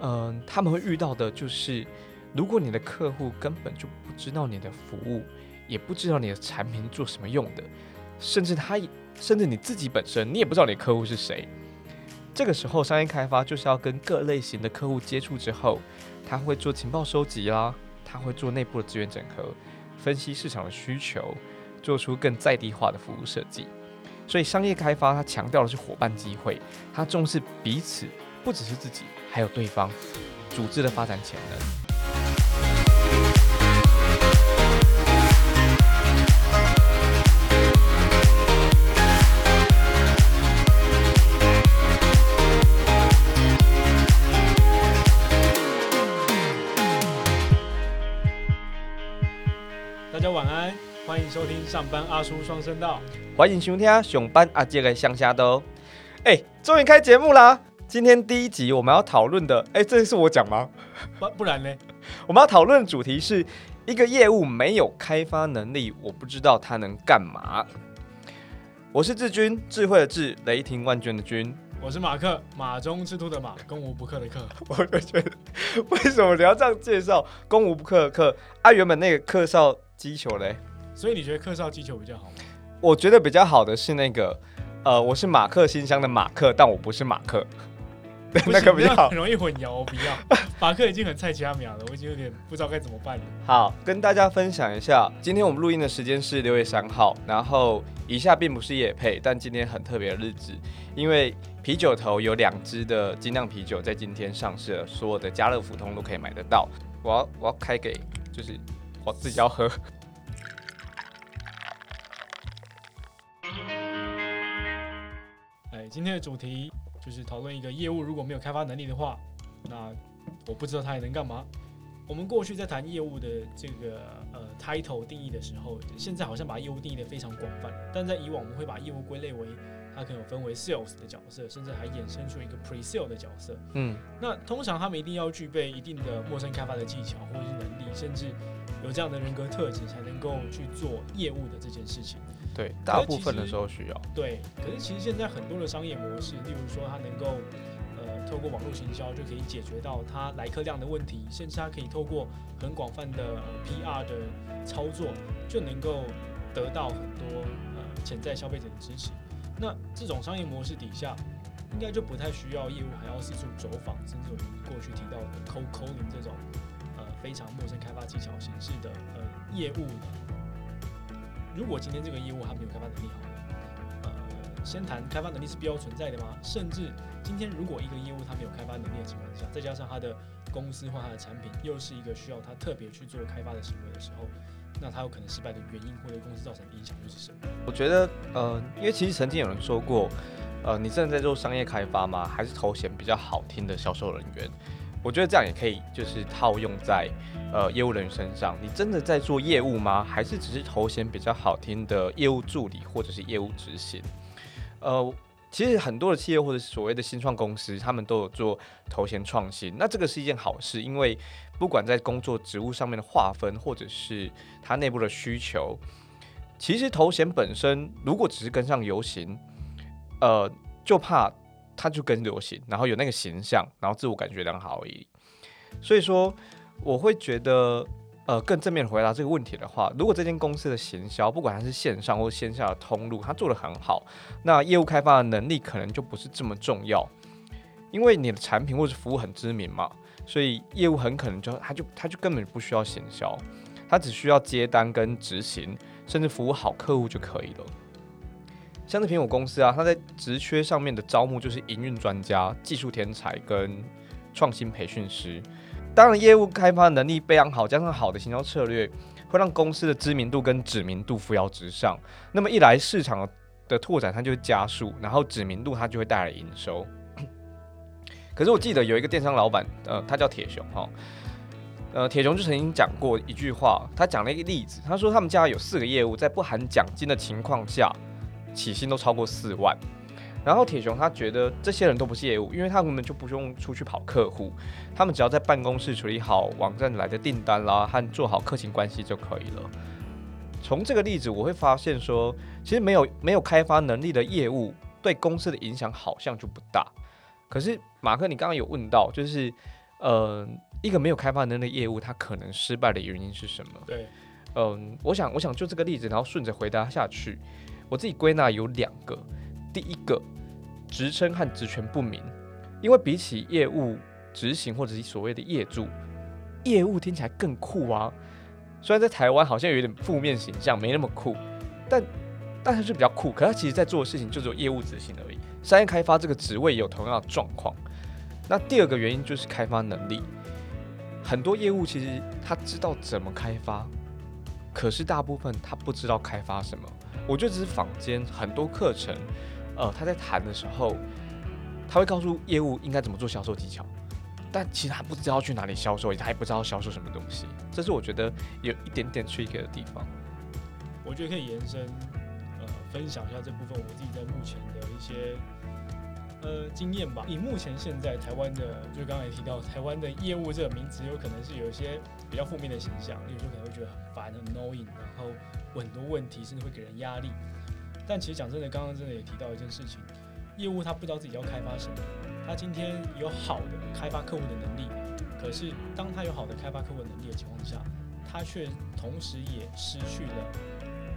嗯，他们会遇到的就是，如果你的客户根本就不知道你的服务，也不知道你的产品做什么用的，甚至他，甚至你自己本身，你也不知道你的客户是谁。这个时候，商业开发就是要跟各类型的客户接触之后，他会做情报收集啦，他会做内部的资源整合，分析市场的需求，做出更在地化的服务设计。所以，商业开发它强调的是伙伴机会，它重视彼此，不只是自己，还有对方组织的发展潜能。欢迎收听上班阿叔双声道，欢迎收听上班阿杰的乡下都。哎，终于开节目啦！今天第一集我们要讨论的，哎，这是我讲吗？不不然呢？我们要讨论的主题是一个业务没有开发能力，我不知道他能干嘛。我是志军，智慧的智，雷霆万钧的军。我是马克，马中之都的马，攻无不克的克。我就觉得为什么你要这样介绍攻无不克的克？啊，原本那个克少击球嘞？所以你觉得克少击球比较好吗？我觉得比较好的是那个，呃，我是马克新乡的马克，但我不是马克，那个比较很容易混淆。我不要，法克已经很菜其他秒了，我已经有点不知道该怎么办了。好，跟大家分享一下，今天我们录音的时间是六月三号，然后以下并不是夜配，但今天很特别的日子，因为啤酒头有两支的精酿啤酒在今天上市了，所有的家乐福通都可以买得到。我要我要开给，就是我自己要喝。哎今天的主题就是讨论一个业务如果没有开发能力的话，那我不知道他还能干嘛。我们过去在谈业务的这个呃 title 定义的时候，现在好像把业务定义的非常广泛，但在以往我们会把业务归类为它可能有分为 sales 的角色，甚至还衍生出一个 pre sale 的角色。嗯，那通常他们一定要具备一定的陌生开发的技巧或者是能力，甚至有这样的人格特质，才能够去做业务的这件事情。对，大部分的时候需要。对，可是其实现在很多的商业模式，例如说它能够，呃，透过网络行销就可以解决到它来客量的问题，甚至它可以透过很广泛的 PR 的操作，就能够得到很多呃潜在消费者的支持。那这种商业模式底下，应该就不太需要业务还要四处走访，甚至我们过去提到的 cold calling 这种呃非常陌生开发技巧形式的呃业务。如果今天这个业务还没有开发能力好，呃，先谈开发能力是必要存在的吗？甚至今天如果一个业务它没有开发能力的情况下，再加上它的公司或它的产品又是一个需要它特别去做开发的行为的时候，那它有可能失败的原因或者公司造成的影响又是什么？我觉得，呃，因为其实曾经有人说过，呃，你真的在做商业开发吗？还是头衔比较好听的销售人员？我觉得这样也可以，就是套用在呃业务人身上。你真的在做业务吗？还是只是头衔比较好听的业务助理，或者是业务执行？呃，其实很多的企业或者所谓的新创公司，他们都有做头衔创新。那这个是一件好事，因为不管在工作职务上面的划分，或者是它内部的需求，其实头衔本身如果只是跟上流行，呃，就怕。他就跟流行，然后有那个形象，然后自我感觉良好而已。所以说，我会觉得，呃，更正面回答这个问题的话，如果这间公司的行销，不管它是线上或线下的通路，它做的很好，那业务开发的能力可能就不是这么重要，因为你的产品或者服务很知名嘛，所以业务很可能就他就他就根本不需要行销，他只需要接单跟执行，甚至服务好客户就可以了。像是苹果公司啊，它在职缺上面的招募就是营运专家、技术天才跟创新培训师。当然，业务开发能力非常好，加上好的行销策略，会让公司的知名度跟知名度扶摇直上。那么一来，市场的拓展它就会加速，然后知名度它就会带来营收。可是我记得有一个电商老板，呃，他叫铁熊哈，呃，铁熊就曾经讲过一句话，他讲了一个例子，他说他们家有四个业务，在不含奖金的情况下。起薪都超过四万，然后铁雄他觉得这些人都不是业务，因为他根本就不用出去跑客户，他们只要在办公室处理好网站来的订单啦，和做好客情关系就可以了。从这个例子我会发现说，其实没有没有开发能力的业务对公司的影响好像就不大。可是马克，你刚刚有问到，就是呃，一个没有开发能力的业务，它可能失败的原因是什么？对，嗯，我想，我想就这个例子，然后顺着回答下去，我自己归纳有两个。第一个，职称和职权不明，因为比起业务执行或者是所谓的业主，业务听起来更酷啊。虽然在台湾好像有点负面形象，没那么酷，但但是就比较酷。可他其实在做的事情就只有业务执行而已。商业开发这个职位有同样的状况。那第二个原因就是开发能力，很多业务其实他知道怎么开发，可是大部分他不知道开发什么。我觉得只是坊间很多课程，呃，他在谈的时候，他会告诉业务应该怎么做销售技巧，但其实他不知道去哪里销售，他也不知道销售什么东西。这是我觉得有一点点 trick 的地方。我觉得可以延伸，呃，分享一下这部分我自己在目前的一些。呃，经验吧。以目前现在台湾的，就刚才提到台湾的业务这个名词，有可能是有一些比较负面的形象，例如说可能会觉得很烦、很 annoying，然后很多问题，甚至会给人压力。但其实讲真的，刚刚真的也提到一件事情，业务他不知道自己要开发什么，他今天有好的开发客户的能力，可是当他有好的开发客户能力的情况下，他却同时也失去了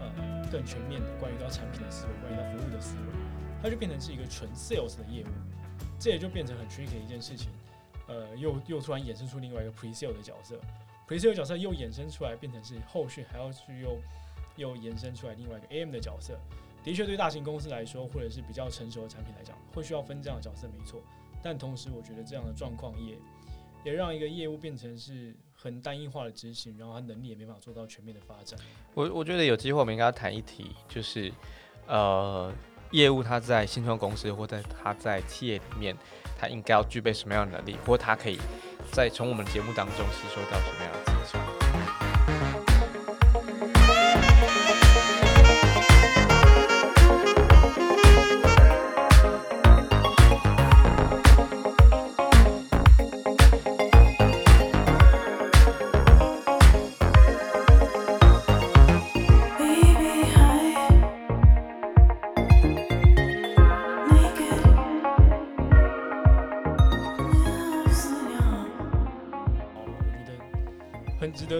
呃更全面的关于到产品的思维，关于到服务的思维。它就变成是一个纯 sales 的业务，这也就变成很 tricky 的一件事情。呃，又又突然衍生出另外一个 pre sale 的角色，pre sale 角色又衍生出来，变成是后续还要去又又延伸出来另外一个 AM 的角色。的确，对大型公司来说，或者是比较成熟的产品来讲，会需要分这样的角色，没错。但同时，我觉得这样的状况也也让一个业务变成是很单一化的执行，然后他能力也没法做到全面的发展。我我觉得有机会我们应该谈一题，就是呃。业务他在新创公司或在他在企业里面，他应该要具备什么样的能力，或他可以在从我们节目当中吸收到什么样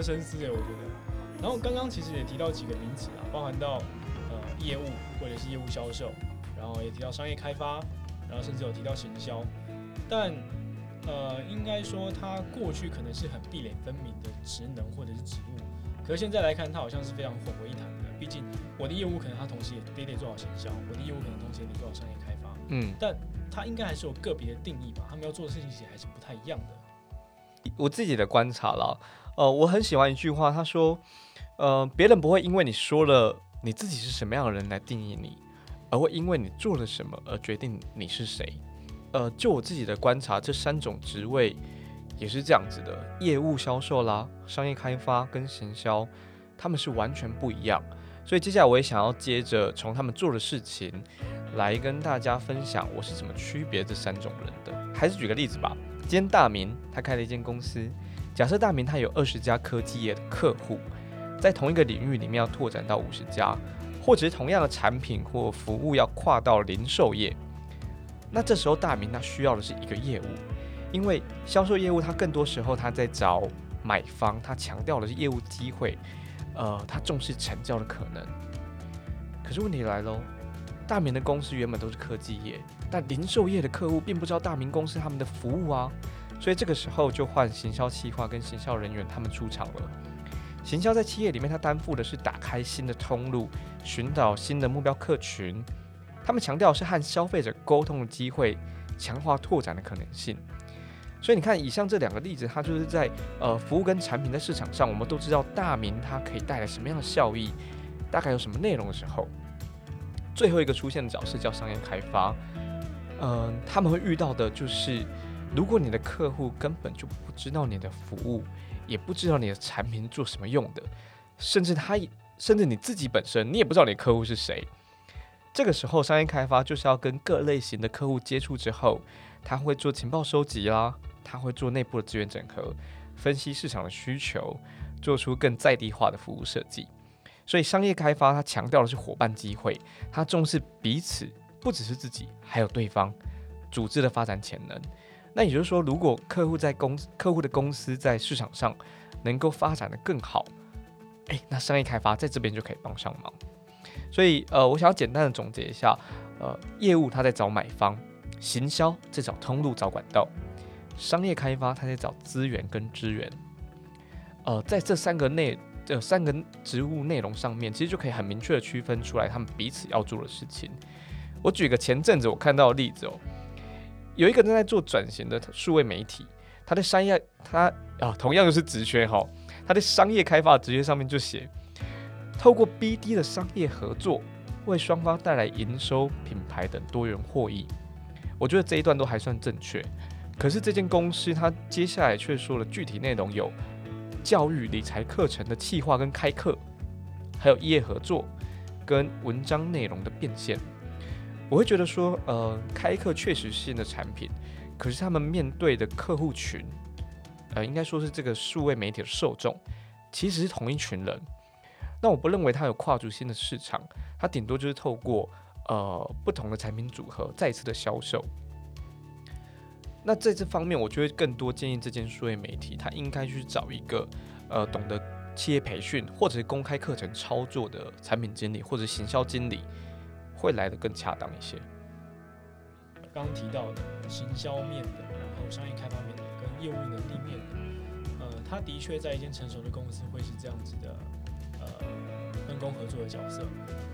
深思诶，我觉得。然后刚刚其实也提到几个名词啊，包含到呃业务或者是业务销售，然后也提到商业开发，然后甚至有提到行销。但呃，应该说它过去可能是很壁垒分明的职能或者是职务，可是现在来看，它好像是非常混为一谈的。毕竟我的业务可能它同时也得得做好行销，我的业务可能同时也得做好商业开发。嗯，但它应该还是有个别的定义吧，他们要做的事情其实还是不太一样的。我自己的观察了。呃，我很喜欢一句话，他说：“呃，别人不会因为你说了你自己是什么样的人来定义你，而会因为你做了什么而决定你是谁。”呃，就我自己的观察，这三种职位也是这样子的：业务、销售啦、商业开发跟行销，他们是完全不一样。所以接下来我也想要接着从他们做的事情来跟大家分享，我是怎么区别这三种人的。还是举个例子吧，今天大明他开了一间公司。假设大明他有二十家科技业的客户，在同一个领域里面要拓展到五十家，或者是同样的产品或服务要跨到零售业，那这时候大明他需要的是一个业务，因为销售业务他更多时候他在找买方，他强调的是业务机会，呃，他重视成交的可能。可是问题来喽，大明的公司原本都是科技业，但零售业的客户并不知道大明公司他们的服务啊。所以这个时候就换行销企划跟行销人员他们出场了。行销在企业里面，他担负的是打开新的通路，寻找新的目标客群。他们强调是和消费者沟通的机会，强化拓展的可能性。所以你看，以上这两个例子，它就是在呃服务跟产品在市场上，我们都知道大名它可以带来什么样的效益，大概有什么内容的时候，最后一个出现的角色叫商业开发。嗯，他们会遇到的就是。如果你的客户根本就不知道你的服务，也不知道你的产品做什么用的，甚至他，甚至你自己本身，你也不知道你的客户是谁。这个时候，商业开发就是要跟各类型的客户接触之后，他会做情报收集啦，他会做内部的资源整合，分析市场的需求，做出更在地化的服务设计。所以，商业开发它强调的是伙伴机会，它重视彼此，不只是自己，还有对方组织的发展潜能。那也就是说，如果客户在公客户的公司在市场上能够发展的更好，诶，那商业开发在这边就可以帮上忙。所以，呃，我想要简单的总结一下，呃，业务他在找买方，行销在找通路、找管道，商业开发他在找资源跟资源。呃，在这三个内这三个职务内容上面，其实就可以很明确的区分出来他们彼此要做的事情。我举个前阵子我看到的例子哦。有一个正在做转型的数位媒体，他的商业他啊，同样又是职缺哈，他的商业开发职缺上面就写，透过 BD 的商业合作，为双方带来营收、品牌等多元获益。我觉得这一段都还算正确，可是这间公司他接下来却说了具体内容有教育理财课程的企划跟开课，还有业合作跟文章内容的变现。我会觉得说，呃，开课确实是新的产品，可是他们面对的客户群，呃，应该说是这个数位媒体的受众，其实是同一群人。那我不认为它有跨足新的市场，它顶多就是透过呃不同的产品组合再次的销售。那在这方面，我就会更多建议这间数位媒体，他应该去找一个呃懂得企业培训或者是公开课程操作的产品经理或者行销经理。会来的更恰当一些。刚刚提到的行销面的，然后商业开发面的，跟业务能力面的，呃，他的确在一间成熟的公司会是这样子的，呃，分工合作的角色。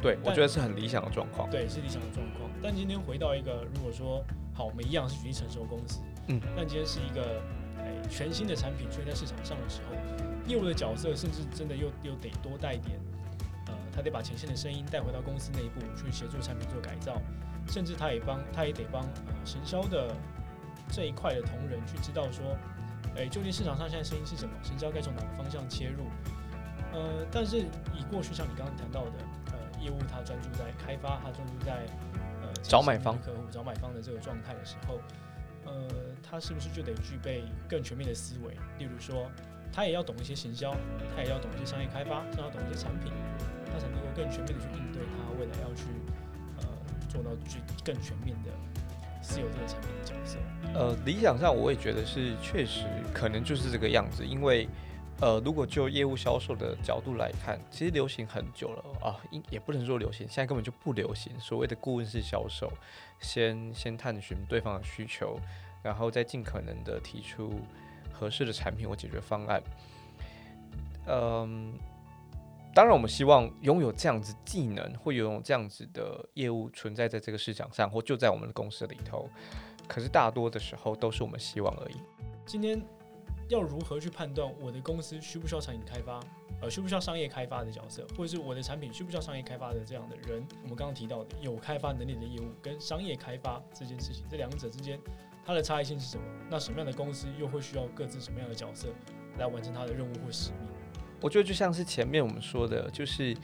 对，我觉得是很理想的状况。对，是理想的状况。但今天回到一个，如果说好，我们一样是举例成熟公司，嗯，但今天是一个哎全新的产品出现在市场上的时候，业务的角色甚至真的又又得多带点。呃他得把前线的声音带回到公司内部去协助产品做改造，甚至他也帮，他也得帮呃行销的这一块的同仁去知道说，哎，究竟市场上现在声音是什么，行销该从哪个方向切入。呃，但是以过去像你刚刚谈到的，呃，业务他专注在开发，他专注在呃找买方客户、找买方的这个状态的时候，呃，他是不是就得具备更全面的思维？例如说，他也要懂一些行销，他也要懂一些商业开发，他要懂一些产品。他才能够更全面的去应对他未来要去呃做到具更全面的私有这个产品的角色。呃，理想上我也觉得是确实可能就是这个样子，因为呃，如果就业务销售的角度来看，其实流行很久了啊，应也不能说流行，现在根本就不流行。所谓的顾问式销售，先先探寻对方的需求，然后再尽可能的提出合适的产品或解决方案。嗯。当然，我们希望拥有这样子技能，或拥有这样子的业务存在在这个市场上，或就在我们的公司里头。可是大多的时候都是我们希望而已。今天要如何去判断我的公司需不需要产品开发，呃，需不需要商业开发的角色，或者是我的产品需不需要商业开发的这样的人？我们刚刚提到的有开发能力的业务跟商业开发这件事情，这两者之间它的差异性是什么？那什么样的公司又会需要各自什么样的角色来完成它的任务或使命？我觉得就像是前面我们说的，就是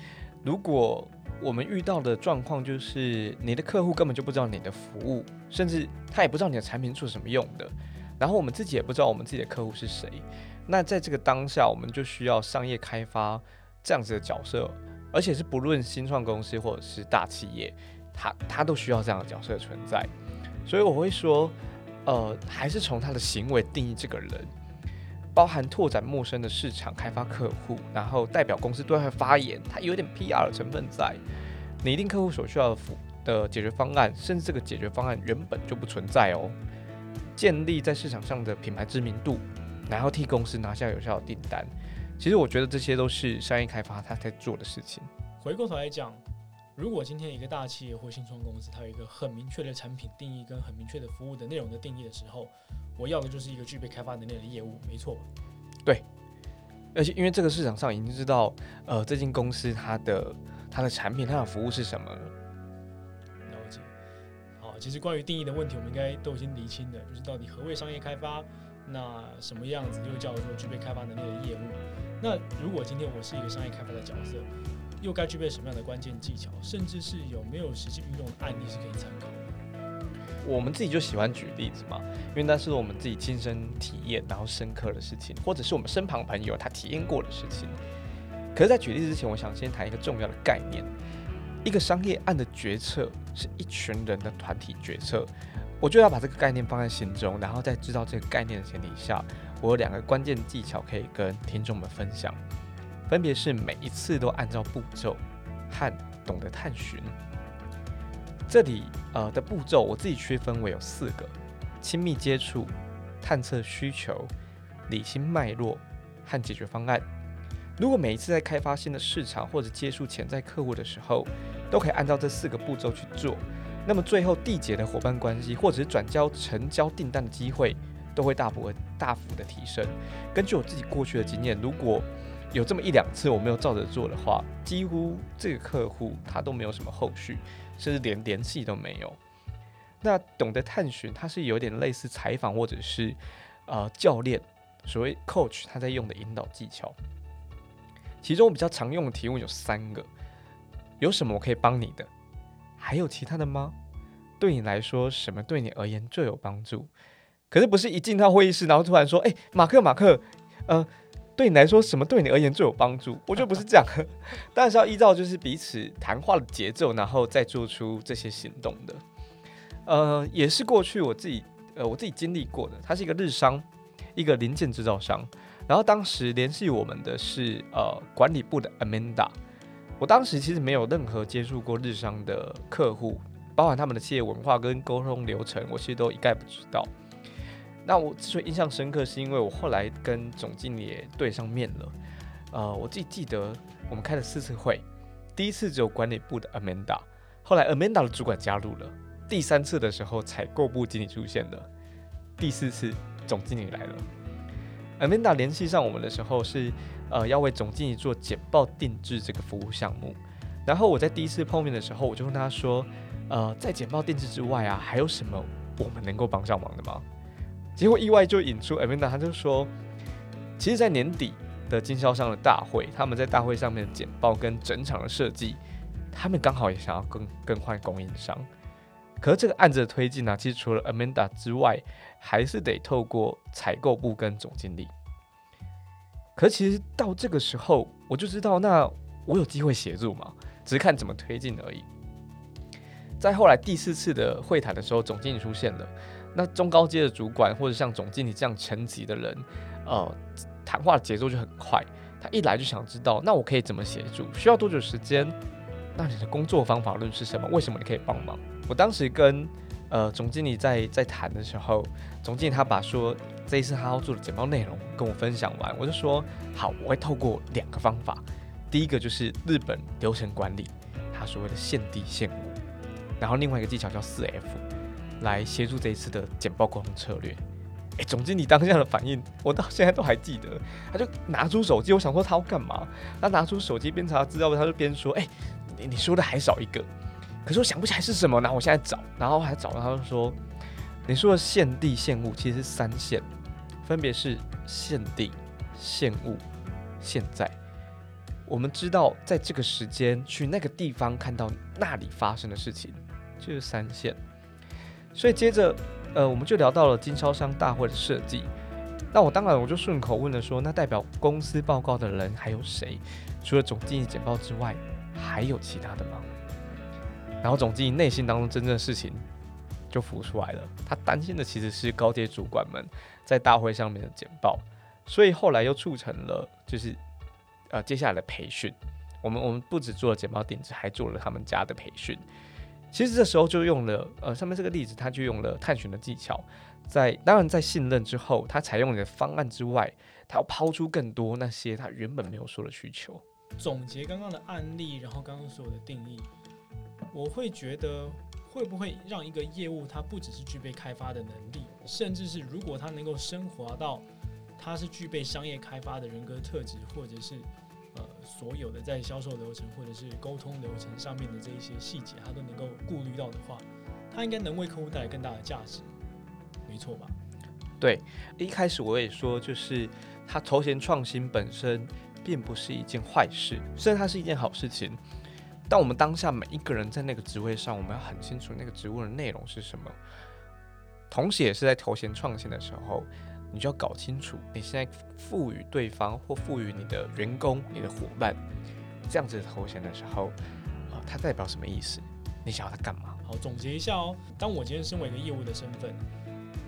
如果我们遇到的状况就是你的客户根本就不知道你的服务，甚至他也不知道你的产品做什么用的，然后我们自己也不知道我们自己的客户是谁，那在这个当下，我们就需要商业开发这样子的角色，而且是不论新创公司或者是大企业，他他都需要这样的角色存在，所以我会说，呃，还是从他的行为定义这个人。包含拓展陌生的市场、开发客户，然后代表公司对外发言，它有点 PR 的成分在。拟定客户所需要的的解决方案，甚至这个解决方案原本就不存在哦。建立在市场上的品牌知名度，然后替公司拿下有效的订单。其实我觉得这些都是商业开发他在做的事情。回过头来讲。如果今天一个大企业或新创公司，它有一个很明确的产品定义跟很明确的服务的内容的定义的时候，我要的就是一个具备开发能力的业务，没错。对，而且因为这个市场上已经知道，呃，这间公司它的它的产品、它的服务是什么。了其实关于定义的问题，我们应该都已经理清了，就是到底何谓商业开发，那什么样子又叫做具备开发能力的业务？那如果今天我是一个商业开发的角色。又该具备什么样的关键技巧，甚至是有没有实际运用的案例是可以参考？我们自己就喜欢举例子嘛，因为那是我们自己亲身体验然后深刻的事情，或者是我们身旁朋友他体验过的事情。可是，在举例子之前，我想先谈一个重要的概念：一个商业案的决策是一群人的团体决策。我就要把这个概念放在心中，然后在知道这个概念的前提下，我有两个关键技巧可以跟听众们分享，分别是每一次都按照步骤和懂得探寻。这里呃的步骤我自己区分为有四个：亲密接触、探测需求、理清脉络和解决方案。如果每一次在开发新的市场或者接触潜在客户的时候，都可以按照这四个步骤去做，那么最后缔结的伙伴关系或者是转交成交订单的机会，都会大幅大幅的提升。根据我自己过去的经验，如果有这么一两次我没有照着做的话，几乎这个客户他都没有什么后续，甚至连联系都没有。那懂得探寻，它是有点类似采访或者是呃教练，所谓 coach 他在用的引导技巧。其中比较常用的提问有三个：有什么我可以帮你的？还有其他的吗？对你来说，什么对你而言最有帮助？可是不是一进到会议室，然后突然说：“哎，马克，马克，呃，对你来说，什么对你而言最有帮助？”我觉得不是这样，但是要依照就是彼此谈话的节奏，然后再做出这些行动的。呃，也是过去我自己呃我自己经历过的。它是一个日商，一个零件制造商。然后当时联系我们的是呃管理部的 Amanda，我当时其实没有任何接触过日商的客户，包含他们的企业文化跟沟通流程，我其实都一概不知道。那我之所以印象深刻，是因为我后来跟总经理对上面了。呃，我自己记得我们开了四次会，第一次只有管理部的 Amanda，后来 Amanda 的主管加入了，第三次的时候采购部经理出现了，第四次总经理来了。Amanda 联系上我们的时候是，呃，要为总经理做简报定制这个服务项目。然后我在第一次碰面的时候，我就问他说，呃，在简报定制之外啊，还有什么我们能够帮上忙的吗？结果意外就引出 Amanda，他就说，其实，在年底的经销商的大会，他们在大会上面的简报跟整场的设计，他们刚好也想要更更换供应商。可是这个案子的推进呢，其实除了 Amanda 之外，还是得透过采购部跟总经理。可其实到这个时候，我就知道，那我有机会协助嘛，只是看怎么推进而已。在后来第四次的会谈的时候，总经理出现了，那中高阶的主管或者像总经理这样层级的人，呃，谈话节奏就很快。他一来就想知道，那我可以怎么协助？需要多久时间？那你的工作方法论是什么？为什么你可以帮忙？我当时跟呃总经理在在谈的时候，总经理他把说这一次他要做的简报内容跟我分享完，我就说好，我会透过两个方法，第一个就是日本流程管理，他所谓的现地现物，然后另外一个技巧叫四 F，来协助这一次的简报沟通策略。哎，总经理当下的反应，我到现在都还记得，他就拿出手机，我想说他要干嘛？他拿出手机边查资料，他就边说，哎。你你说的还少一个，可是我想不起来是什么，然后我现在找，然后还找到，他就说，你说的现地现物其实是三限，分别是现地、现物、现在。我们知道在这个时间去那个地方看到那里发生的事情，就是三限。所以接着，呃，我们就聊到了经销商大会的设计。那我当然我就顺口问了说，那代表公司报告的人还有谁？除了总经理简报之外？还有其他的吗？然后总经理内心当中真正的事情就浮出来了。他担心的其实是高阶主管们在大会上面的简报，所以后来又促成了就是呃接下来的培训。我们我们不止做了简报定制，还做了他们家的培训。其实这时候就用了呃上面这个例子，他就用了探寻的技巧，在当然在信任之后，他采用你的方案之外，他要抛出更多那些他原本没有说的需求。总结刚刚的案例，然后刚刚所有的定义，我会觉得会不会让一个业务它不只是具备开发的能力，甚至是如果它能够升华到它是具备商业开发的人格特质，或者是呃所有的在销售流程或者是沟通流程上面的这一些细节，它都能够顾虑到的话，它应该能为客户带来更大的价值，没错吧？对，一开始我也说，就是它头衔创新本身。并不是一件坏事，虽然它是一件好事情，但我们当下每一个人在那个职位上，我们要很清楚那个职务的内容是什么。同时，也是在头衔创新的时候，你就要搞清楚你现在赋予对方或赋予你的员工、你的伙伴这样子的头衔的时候，啊，它代表什么意思？你想要它干嘛？好，总结一下哦。当我今天身为一个业务的身份，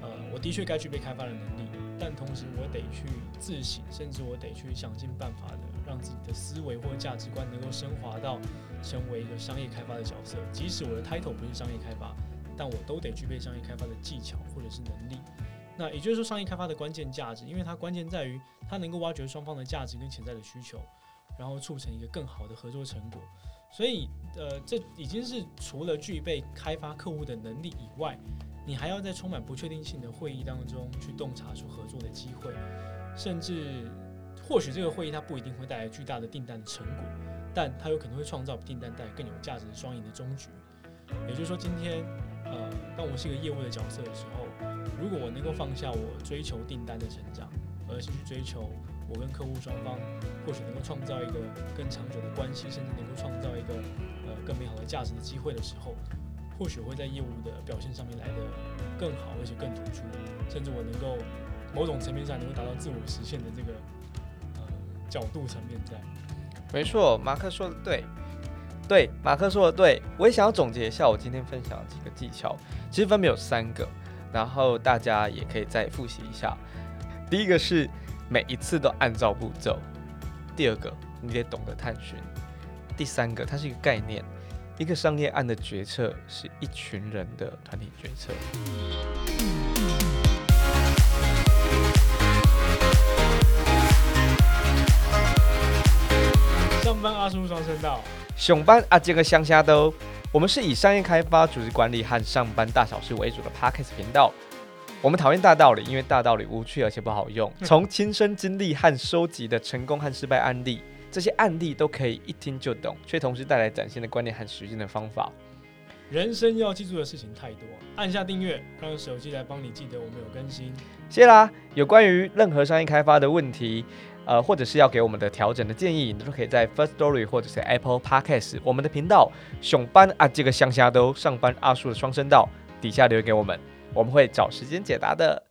呃，我的确该具备开发的能力，但同时我得去自省，甚至我得去想尽办法的让自己的思维或价值观能够升华到成为一个商业开发的角色。即使我的 title 不是商业开发，但我都得具备商业开发的技巧或者是能力。那也就是说，商业开发的关键价值，因为它关键在于它能够挖掘双方的价值跟潜在的需求，然后促成一个更好的合作成果。所以，呃，这已经是除了具备开发客户的能力以外，你还要在充满不确定性的会议当中去洞察出合作的机会，甚至或许这个会议它不一定会带来巨大的订单的成果，但它有可能会创造比订单带来更有价值的双赢的终局。也就是说，今天，呃，当我是一个业务的角色的时候，如果我能够放下我追求订单的成长，而是去追求。我跟客户双方或许能够创造一个更长久的关系，甚至能够创造一个呃更美好的价值的机会的时候，或许会在业务的表现上面来的更好，而且更突出，甚至我能够某种层面上能够达到自我实现的这个角度层面在。没错，马克说的对，对，马克说的对。我也想要总结一下我今天分享的几个技巧，其实分别有三个，然后大家也可以再复习一下。第一个是。每一次都按照步骤。第二个，你得懂得探寻。第三个，它是一个概念。一个商业案的决策是一群人的团体决策。叔双声道，熊班阿杰个乡下都。我们是以商业开发、组织管理和上班大小事为主的 Podcast 频道。我们讨厌大道理，因为大道理无趣而且不好用。从亲身经历和收集的成功和失败案例，这些案例都可以一听就懂，却同时带来崭新的观念和实践的方法。人生要记住的事情太多，按下订阅，让手机来帮你记得我们有更新。谢啦！有关于任何商业开发的问题，呃，或者是要给我们的调整的建议，你都可以在 First Story 或者是 Apple Podcast 我们的频道“熊班啊这个乡下都上班阿叔的双声道”底下留言给我们。我们会找时间解答的。